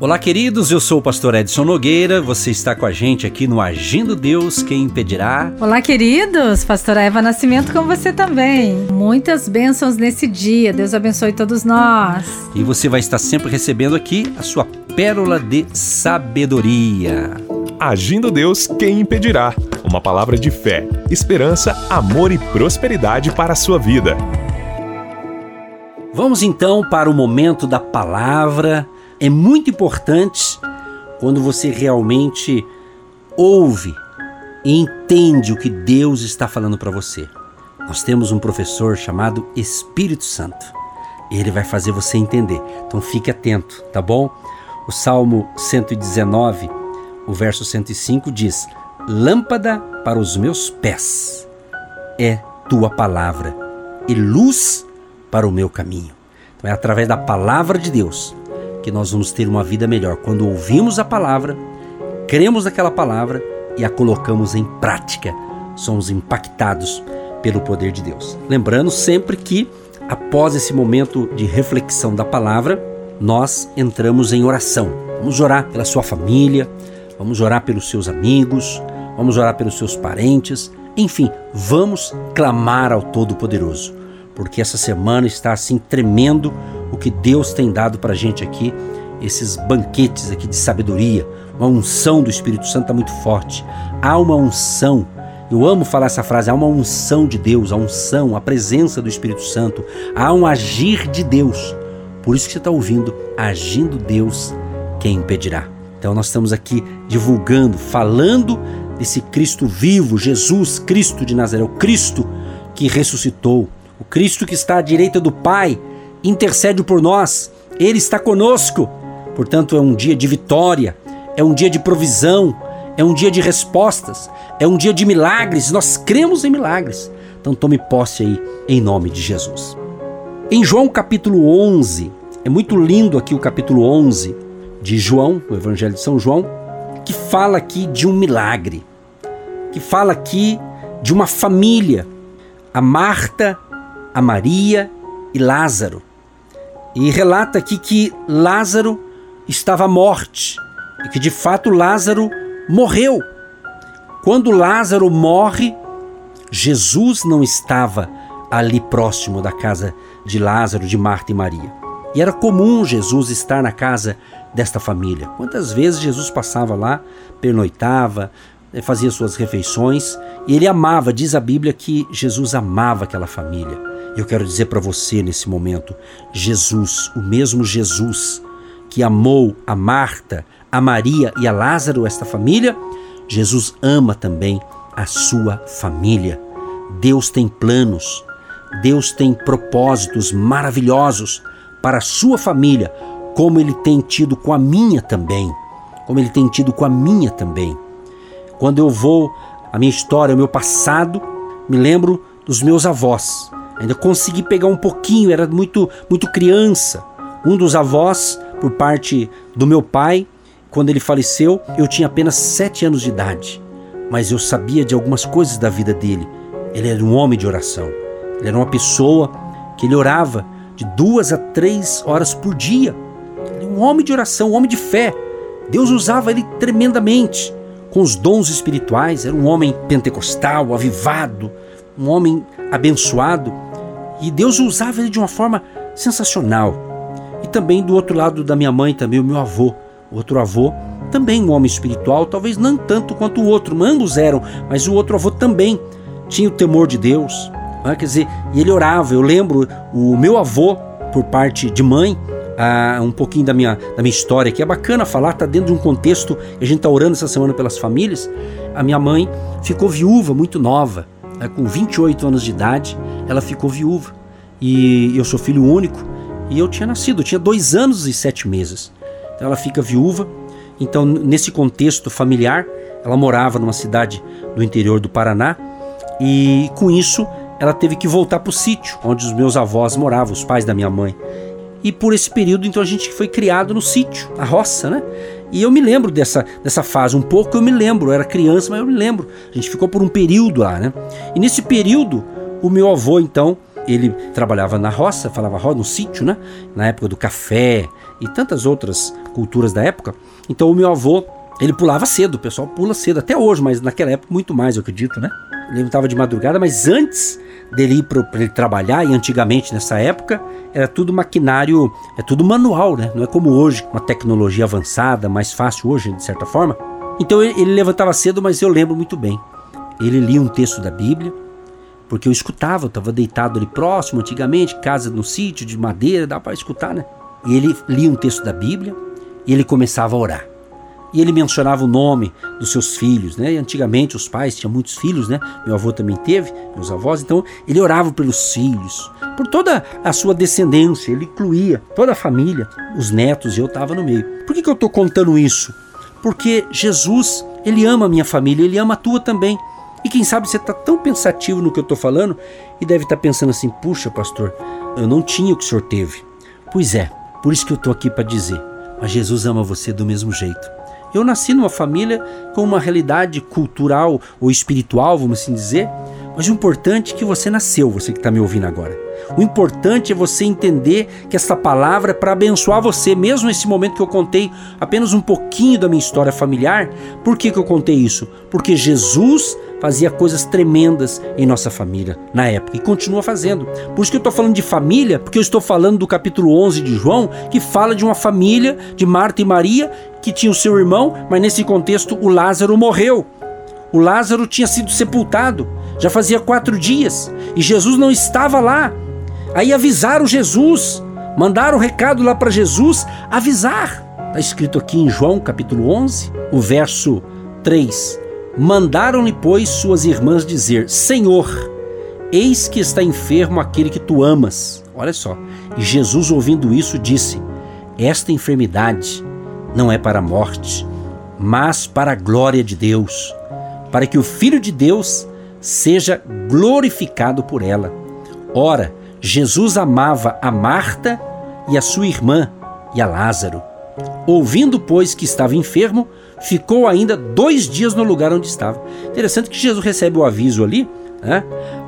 Olá, queridos. Eu sou o pastor Edson Nogueira. Você está com a gente aqui no Agindo Deus, quem impedirá? Olá, queridos. Pastora Eva Nascimento com você também. Muitas bênçãos nesse dia. Deus abençoe todos nós. E você vai estar sempre recebendo aqui a sua pérola de sabedoria. Agindo Deus, quem impedirá? Uma palavra de fé, esperança, amor e prosperidade para a sua vida. Vamos então para o momento da palavra é muito importante quando você realmente ouve e entende o que Deus está falando para você. Nós temos um professor chamado Espírito Santo. Ele vai fazer você entender. Então fique atento, tá bom? O Salmo 119, o verso 105 diz: Lâmpada para os meus pés é tua palavra e luz para o meu caminho. Então é através da palavra de Deus que nós vamos ter uma vida melhor quando ouvimos a palavra, cremos naquela palavra e a colocamos em prática. Somos impactados pelo poder de Deus. Lembrando sempre que após esse momento de reflexão da palavra, nós entramos em oração. Vamos orar pela sua família, vamos orar pelos seus amigos, vamos orar pelos seus parentes, enfim, vamos clamar ao Todo-Poderoso, porque essa semana está assim tremendo o que Deus tem dado para a gente aqui, esses banquetes aqui de sabedoria, uma unção do Espírito Santo está muito forte. Há uma unção, eu amo falar essa frase, há uma unção de Deus, a unção, a presença do Espírito Santo, há um agir de Deus. Por isso que você está ouvindo, agindo Deus, quem impedirá? Então nós estamos aqui divulgando, falando desse Cristo vivo, Jesus Cristo de Nazaré, o Cristo que ressuscitou, o Cristo que está à direita do Pai, intercede por nós, Ele está conosco. Portanto, é um dia de vitória, é um dia de provisão, é um dia de respostas, é um dia de milagres. Nós cremos em milagres. Então, tome posse aí, em nome de Jesus. Em João capítulo 11, é muito lindo aqui o capítulo 11 de João, o Evangelho de São João, que fala aqui de um milagre, que fala aqui de uma família, a Marta, a Maria e Lázaro. E relata aqui que Lázaro estava à morte e que de fato Lázaro morreu. Quando Lázaro morre, Jesus não estava ali próximo da casa de Lázaro, de Marta e Maria. E era comum Jesus estar na casa desta família. Quantas vezes Jesus passava lá, pernoitava, fazia suas refeições e ele amava, diz a Bíblia que Jesus amava aquela família. Eu quero dizer para você nesse momento: Jesus, o mesmo Jesus que amou a Marta, a Maria e a Lázaro, esta família, Jesus ama também a sua família. Deus tem planos, Deus tem propósitos maravilhosos para a sua família, como ele tem tido com a minha também. Como ele tem tido com a minha também. Quando eu vou a minha história, o meu passado, me lembro dos meus avós. Ainda consegui pegar um pouquinho, era muito, muito criança. Um dos avós, por parte do meu pai, quando ele faleceu, eu tinha apenas sete anos de idade. Mas eu sabia de algumas coisas da vida dele. Ele era um homem de oração. Ele era uma pessoa que ele orava de duas a três horas por dia. Ele era um homem de oração, um homem de fé. Deus usava ele tremendamente com os dons espirituais. Era um homem pentecostal, avivado, um homem abençoado. E Deus usava ele de uma forma sensacional. E também do outro lado da minha mãe, também o meu avô. O outro avô, também um homem espiritual, talvez não tanto quanto o outro, ambos eram, mas o outro avô também tinha o temor de Deus. Né? Quer dizer, e ele orava. Eu lembro o meu avô, por parte de mãe, ah, um pouquinho da minha, da minha história, que é bacana falar, está dentro de um contexto, a gente está orando essa semana pelas famílias. A minha mãe ficou viúva muito nova né, com 28 anos de idade, ela ficou viúva. E eu sou filho único e eu tinha nascido, eu tinha dois anos e sete meses. Então ela fica viúva. Então, nesse contexto familiar, ela morava numa cidade do interior do Paraná e com isso ela teve que voltar para o sítio onde os meus avós moravam, os pais da minha mãe. E por esse período, então, a gente foi criado no sítio, na roça, né? E eu me lembro dessa, dessa fase, um pouco eu me lembro, eu era criança, mas eu me lembro. A gente ficou por um período lá, né? E nesse período, o meu avô, então, ele trabalhava na roça, falava roça, no sítio, né? Na época do café e tantas outras culturas da época. Então o meu avô, ele pulava cedo, o pessoal pula cedo até hoje, mas naquela época muito mais, eu acredito, né? Ele estava de madrugada, mas antes dele ir para ele trabalhar, e antigamente nessa época, era tudo maquinário, é tudo manual, né? Não é como hoje, uma tecnologia avançada, mais fácil hoje, de certa forma. Então ele, ele levantava cedo, mas eu lembro muito bem. Ele lia um texto da Bíblia, porque eu escutava, eu estava deitado ali próximo, antigamente, casa no sítio, de madeira, dá para escutar, né? E ele lia um texto da Bíblia e ele começava a orar. E ele mencionava o nome dos seus filhos, né? E antigamente os pais tinham muitos filhos, né? Meu avô também teve, meus avós, então ele orava pelos filhos, por toda a sua descendência, ele incluía toda a família, os netos, e eu estava no meio. Por que, que eu estou contando isso? Porque Jesus, ele ama a minha família, ele ama a tua também. E quem sabe você está tão pensativo no que eu estou falando e deve estar tá pensando assim: puxa, pastor, eu não tinha o que o senhor teve. Pois é, por isso que eu estou aqui para dizer. Mas Jesus ama você do mesmo jeito. Eu nasci numa família com uma realidade cultural ou espiritual, vamos assim dizer, mas o importante é que você nasceu, você que está me ouvindo agora. O importante é você entender que essa palavra é para abençoar você, mesmo nesse momento que eu contei apenas um pouquinho da minha história familiar. Por que, que eu contei isso? Porque Jesus fazia coisas tremendas em nossa família na época e continua fazendo. Por isso que eu estou falando de família, porque eu estou falando do capítulo 11 de João, que fala de uma família de Marta e Maria que tinha o seu irmão, mas nesse contexto o Lázaro morreu. O Lázaro tinha sido sepultado, já fazia quatro dias, e Jesus não estava lá. Aí avisaram Jesus, mandaram o um recado lá para Jesus avisar. Está escrito aqui em João capítulo 11, o verso 3. Mandaram-lhe, pois, suas irmãs dizer: Senhor, eis que está enfermo aquele que tu amas. Olha só. E Jesus, ouvindo isso, disse: Esta enfermidade não é para a morte, mas para a glória de Deus, para que o Filho de Deus seja glorificado por ela. Ora, Jesus amava a Marta e a sua irmã e a Lázaro. Ouvindo, pois, que estava enfermo, ficou ainda dois dias no lugar onde estava. Interessante que Jesus recebe o aviso ali, né?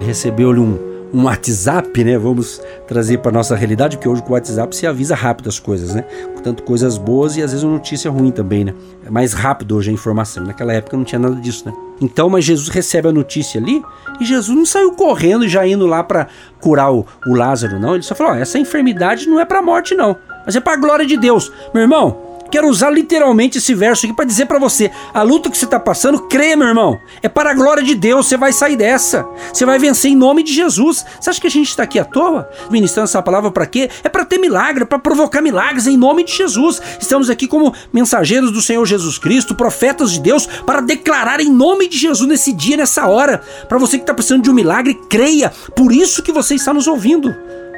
recebeu-lhe um, um WhatsApp, né? Vamos trazer para nossa realidade, porque hoje com o WhatsApp se avisa rápido as coisas, né? Tanto coisas boas e às vezes uma notícia ruim também, né? É mais rápido hoje a informação. Naquela época não tinha nada disso, né? Então, mas Jesus recebe a notícia ali e Jesus não saiu correndo e já indo lá para curar o, o, Lázaro, não. Ele só falou: ó, essa enfermidade não é para morte, não, mas é para glória de Deus. Meu irmão, Quero usar literalmente esse verso aqui para dizer para você: a luta que você está passando, creia, meu irmão, é para a glória de Deus. Você vai sair dessa. Você vai vencer em nome de Jesus. Você acha que a gente está aqui à toa? Ministrando essa palavra para quê? É para ter milagre, para provocar milagres em nome de Jesus. Estamos aqui como mensageiros do Senhor Jesus Cristo, profetas de Deus, para declarar em nome de Jesus nesse dia, nessa hora. Para você que está precisando de um milagre, creia. Por isso que você está nos ouvindo.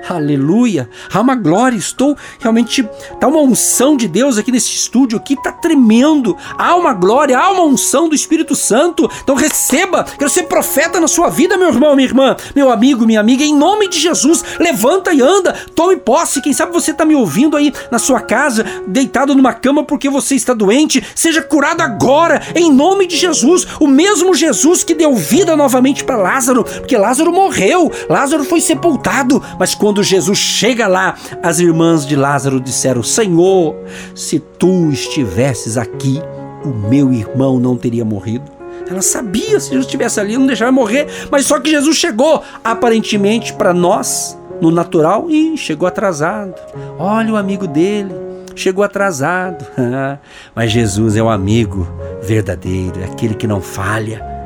Aleluia. Há uma glória. Estou realmente. Tá uma unção de Deus aqui nesse estúdio aqui. Tá tremendo. Há uma glória, há uma unção do Espírito Santo. Então receba. Quero ser profeta na sua vida, meu irmão, minha irmã, meu amigo, minha amiga. Em nome de Jesus, levanta e anda. Tome posse. Quem sabe você está me ouvindo aí na sua casa, deitado numa cama porque você está doente. Seja curado agora, em nome de Jesus. O mesmo Jesus que deu vida novamente para Lázaro, porque Lázaro morreu. Lázaro foi sepultado, mas quando quando Jesus chega lá, as irmãs de Lázaro disseram: Senhor, se tu estivesses aqui, o meu irmão não teria morrido. Ela sabia se Jesus estivesse ali, não deixava morrer, mas só que Jesus chegou, aparentemente para nós, no natural, e chegou atrasado. Olha o amigo dele, chegou atrasado. mas Jesus é o amigo verdadeiro, é aquele que não falha.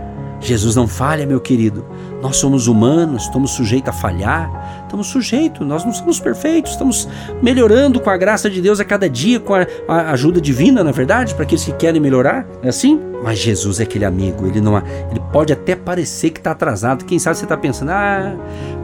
Jesus não falha, meu querido. Nós somos humanos, estamos sujeitos a falhar, estamos sujeitos, nós não somos perfeitos, estamos melhorando com a graça de Deus a cada dia, com a, a ajuda divina, na verdade, para aqueles que querem melhorar. É assim? Mas Jesus é aquele amigo, ele não ele pode até parecer que está atrasado. Quem sabe você está pensando, ah,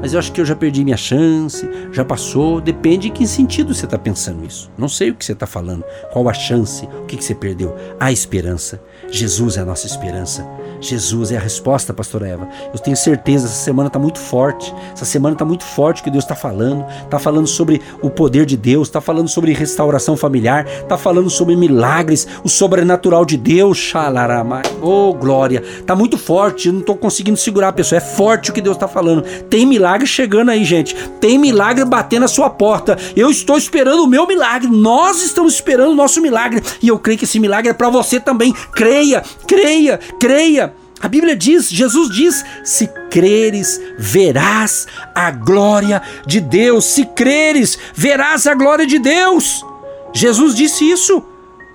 mas eu acho que eu já perdi minha chance, já passou. Depende em que sentido você está pensando isso. Não sei o que você está falando, qual a chance, o que, que você perdeu. A esperança. Jesus é a nossa esperança. Jesus é a resposta, pastora Eva. Eu tenho certeza essa semana está muito forte. Essa semana está muito forte o que Deus está falando. Está falando sobre o poder de Deus, está falando sobre restauração familiar, está falando sobre milagres, o sobrenatural de Deus. Xalaramai. Oh, glória. Está muito forte, eu não estou conseguindo segurar a pessoa. É forte o que Deus está falando. Tem milagre chegando aí, gente. Tem milagre batendo na sua porta. Eu estou esperando o meu milagre. Nós estamos esperando o nosso milagre. E eu creio que esse milagre é para você também. Creia, creia, creia. A Bíblia diz, Jesus diz: se creres, verás a glória de Deus. Se creres, verás a glória de Deus. Jesus disse isso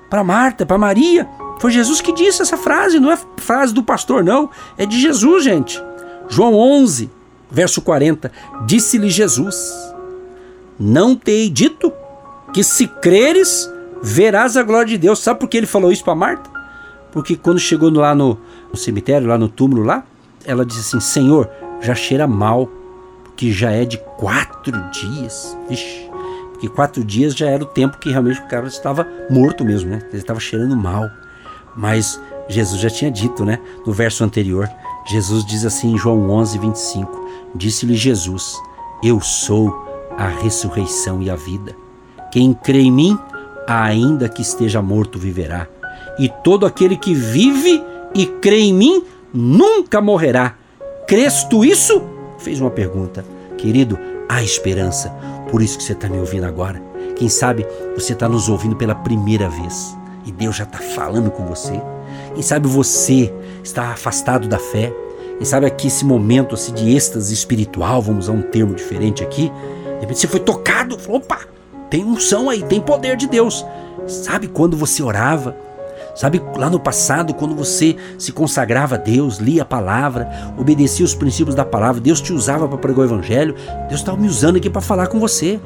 para Marta, para Maria. Foi Jesus que disse essa frase, não é frase do pastor, não. É de Jesus, gente. João 11, verso 40. Disse-lhe Jesus: Não te hei dito que se creres, verás a glória de Deus. Sabe por que ele falou isso para Marta? Porque quando chegou lá no, no cemitério, lá no túmulo lá, ela disse assim: Senhor, já cheira mal, porque já é de quatro dias. Vixe, porque quatro dias já era o tempo que realmente o cara estava morto mesmo, né? Ele estava cheirando mal. Mas Jesus já tinha dito, né? No verso anterior, Jesus diz assim em João 11, 25: Disse-lhe Jesus: Eu sou a ressurreição e a vida. Quem crê em mim, ainda que esteja morto, viverá. E todo aquele que vive e crê em mim nunca morrerá. Crês tu isso? Fez uma pergunta. Querido, há esperança. Por isso que você está me ouvindo agora. Quem sabe você está nos ouvindo pela primeira vez e Deus já está falando com você. Quem sabe você está afastado da fé. Quem sabe aqui esse momento assim, de êxtase espiritual, vamos usar um termo diferente aqui. De repente você foi tocado, falou, opa, tem unção aí, tem poder de Deus. Sabe quando você orava? Sabe, lá no passado, quando você se consagrava a Deus, lia a palavra, obedecia os princípios da palavra, Deus te usava para pregar o evangelho, Deus estava me usando aqui para falar com você.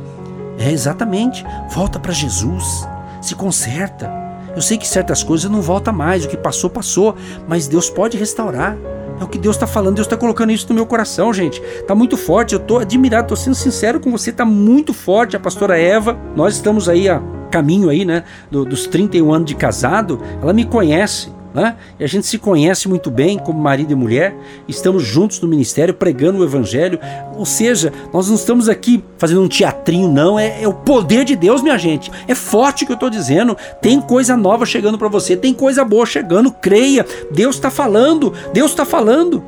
É exatamente. Volta para Jesus, se conserta. Eu sei que certas coisas não volta mais, o que passou, passou, mas Deus pode restaurar. É o que Deus está falando, Deus está colocando isso no meu coração, gente. Tá muito forte, eu tô admirado, tô sendo sincero com você, tá muito forte. A pastora Eva, nós estamos aí a caminho aí, né, do, dos 31 anos de casado, ela me conhece. Né? E a gente se conhece muito bem como marido e mulher, estamos juntos no ministério pregando o evangelho. Ou seja, nós não estamos aqui fazendo um teatrinho, não. É, é o poder de Deus, minha gente. É forte o que eu estou dizendo. Tem coisa nova chegando para você, tem coisa boa chegando. Creia, Deus está falando, Deus está falando.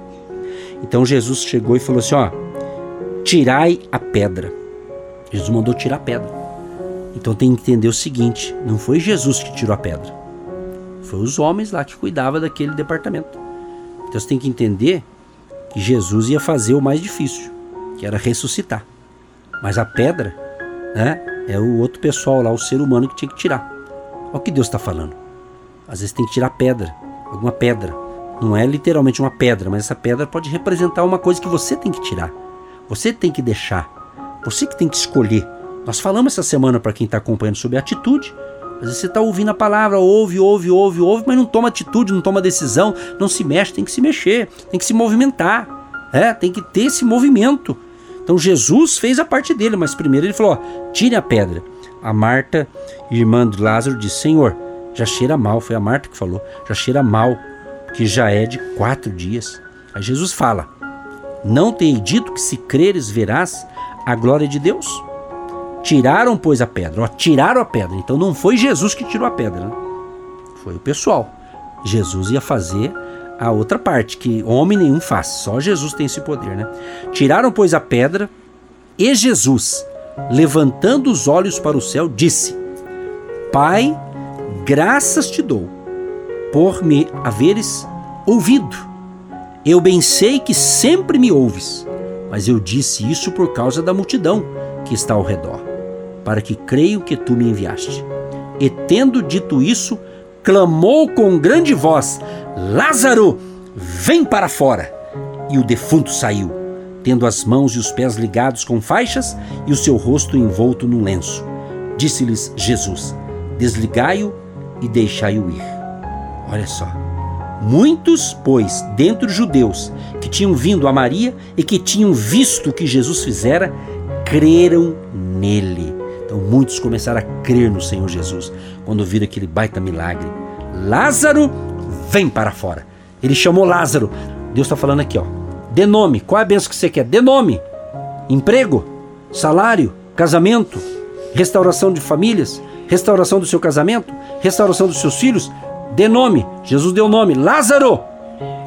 Então Jesus chegou e falou assim: ó, tirai a pedra. Jesus mandou tirar a pedra. Então tem que entender o seguinte: não foi Jesus que tirou a pedra, foi os homens lá que cuidavam daquele departamento. Então você tem que entender que Jesus ia fazer o mais difícil, que era ressuscitar. Mas a pedra, né, é o outro pessoal lá, o ser humano que tinha que tirar. Olha o que Deus está falando. Às vezes tem que tirar pedra, alguma pedra. Não é literalmente uma pedra, mas essa pedra pode representar uma coisa que você tem que tirar. Você tem que deixar. Você que tem que escolher nós falamos essa semana para quem está acompanhando sobre atitude. Às vezes você está ouvindo a palavra, ouve, ouve, ouve, ouve, mas não toma atitude, não toma decisão, não se mexe, tem que se mexer, tem que se movimentar, é, tem que ter esse movimento. Então Jesus fez a parte dele, mas primeiro ele falou: ó, tire a pedra. A Marta, irmã de Lázaro, disse: Senhor, já cheira mal. Foi a Marta que falou: já cheira mal, que já é de quatro dias. Aí Jesus fala: Não tenho dito que se creres verás a glória de Deus? Tiraram, pois, a pedra. Ó, tiraram a pedra. Então não foi Jesus que tirou a pedra, né? Foi o pessoal. Jesus ia fazer a outra parte, que homem nenhum faz. Só Jesus tem esse poder, né? Tiraram, pois, a pedra e Jesus, levantando os olhos para o céu, disse: Pai, graças te dou por me haveres ouvido. Eu bem sei que sempre me ouves, mas eu disse isso por causa da multidão que está ao redor para que creio que tu me enviaste. E tendo dito isso, clamou com grande voz: Lázaro, vem para fora! E o defunto saiu, tendo as mãos e os pés ligados com faixas e o seu rosto envolto num lenço. Disse-lhes Jesus: Desligai-o e deixai-o ir. Olha só. Muitos, pois, dentre os judeus que tinham vindo a Maria e que tinham visto o que Jesus fizera, creram nele. Então muitos começaram a crer no Senhor Jesus quando viram aquele baita milagre. Lázaro, vem para fora. Ele chamou Lázaro. Deus está falando aqui, ó. Dê nome. Qual é a benção que você quer? Dê nome. Emprego, salário, casamento, restauração de famílias, restauração do seu casamento, restauração dos seus filhos. Dê nome. Jesus deu nome. Lázaro,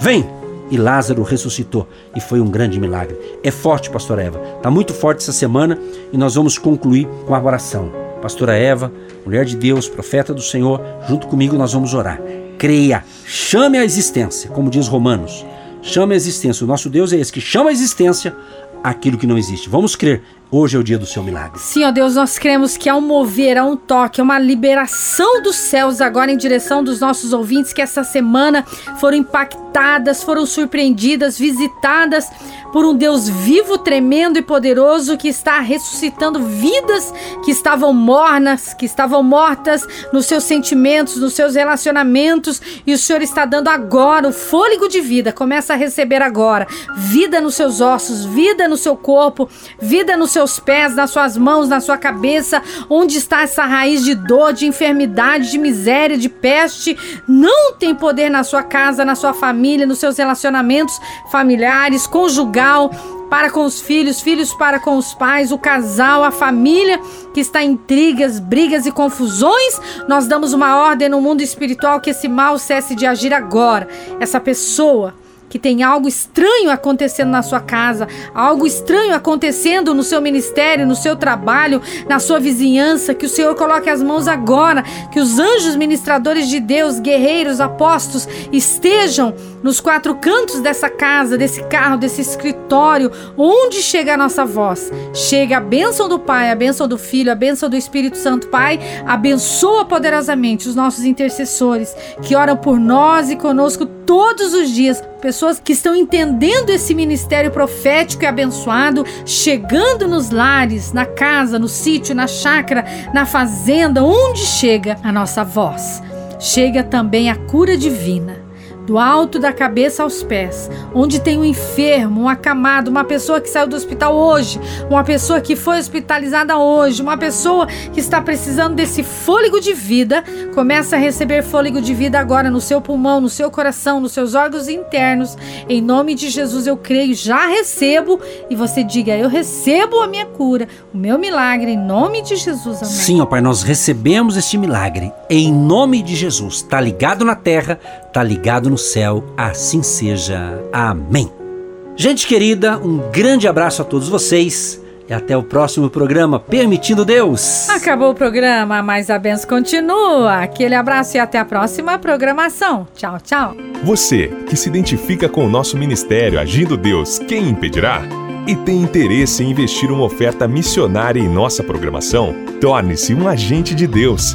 vem. E Lázaro ressuscitou e foi um grande milagre. É forte, pastora Eva. Está muito forte essa semana e nós vamos concluir com a oração. Pastora Eva, mulher de Deus, profeta do Senhor, junto comigo nós vamos orar. Creia, chame a existência, como diz Romanos. Chame a existência. O nosso Deus é esse que chama a existência aquilo que não existe. Vamos crer. Hoje é o dia do seu milagre. Sim, ó Deus, nós cremos que há um mover, há um toque, uma liberação dos céus agora em direção dos nossos ouvintes que essa semana foram impactadas, foram surpreendidas, visitadas por um Deus vivo, tremendo e poderoso que está ressuscitando vidas que estavam mornas, que estavam mortas nos seus sentimentos, nos seus relacionamentos, e o Senhor está dando agora o fôlego de vida. Começa a receber agora vida nos seus ossos, vida no seu corpo, vida no seu seus pés, nas suas mãos, na sua cabeça, onde está essa raiz de dor, de enfermidade, de miséria, de peste, não tem poder na sua casa, na sua família, nos seus relacionamentos familiares, conjugal, para com os filhos, filhos para com os pais, o casal, a família que está em intrigas, brigas e confusões, nós damos uma ordem no mundo espiritual que esse mal cesse de agir agora. Essa pessoa que tem algo estranho acontecendo na sua casa, algo estranho acontecendo no seu ministério, no seu trabalho, na sua vizinhança, que o Senhor coloque as mãos agora, que os anjos ministradores de Deus, guerreiros, apóstolos, estejam nos quatro cantos dessa casa, desse carro, desse escritório, onde chega a nossa voz. Chega a bênção do Pai, a bênção do Filho, a bênção do Espírito Santo. Pai, abençoa poderosamente os nossos intercessores que oram por nós e conosco todos os dias pessoas que estão entendendo esse ministério profético e abençoado, chegando nos lares, na casa, no sítio, na chácara, na fazenda, onde chega a nossa voz. Chega também a cura divina do alto da cabeça aos pés, onde tem um enfermo, um acamado, uma pessoa que saiu do hospital hoje, uma pessoa que foi hospitalizada hoje, uma pessoa que está precisando desse fôlego de vida, começa a receber fôlego de vida agora no seu pulmão, no seu coração, nos seus órgãos internos. Em nome de Jesus eu creio, já recebo e você diga: eu recebo a minha cura, o meu milagre em nome de Jesus. Amém. Sim, ó Pai, nós recebemos este milagre em nome de Jesus. Está ligado na terra, está ligado no céu, assim seja. Amém. Gente querida, um grande abraço a todos vocês e até o próximo programa, permitindo Deus. Acabou o programa, mas a benção continua. Aquele abraço e até a próxima programação. Tchau, tchau. Você que se identifica com o nosso ministério Agindo Deus, quem impedirá? E tem interesse em investir uma oferta missionária em nossa programação? Torne-se um agente de Deus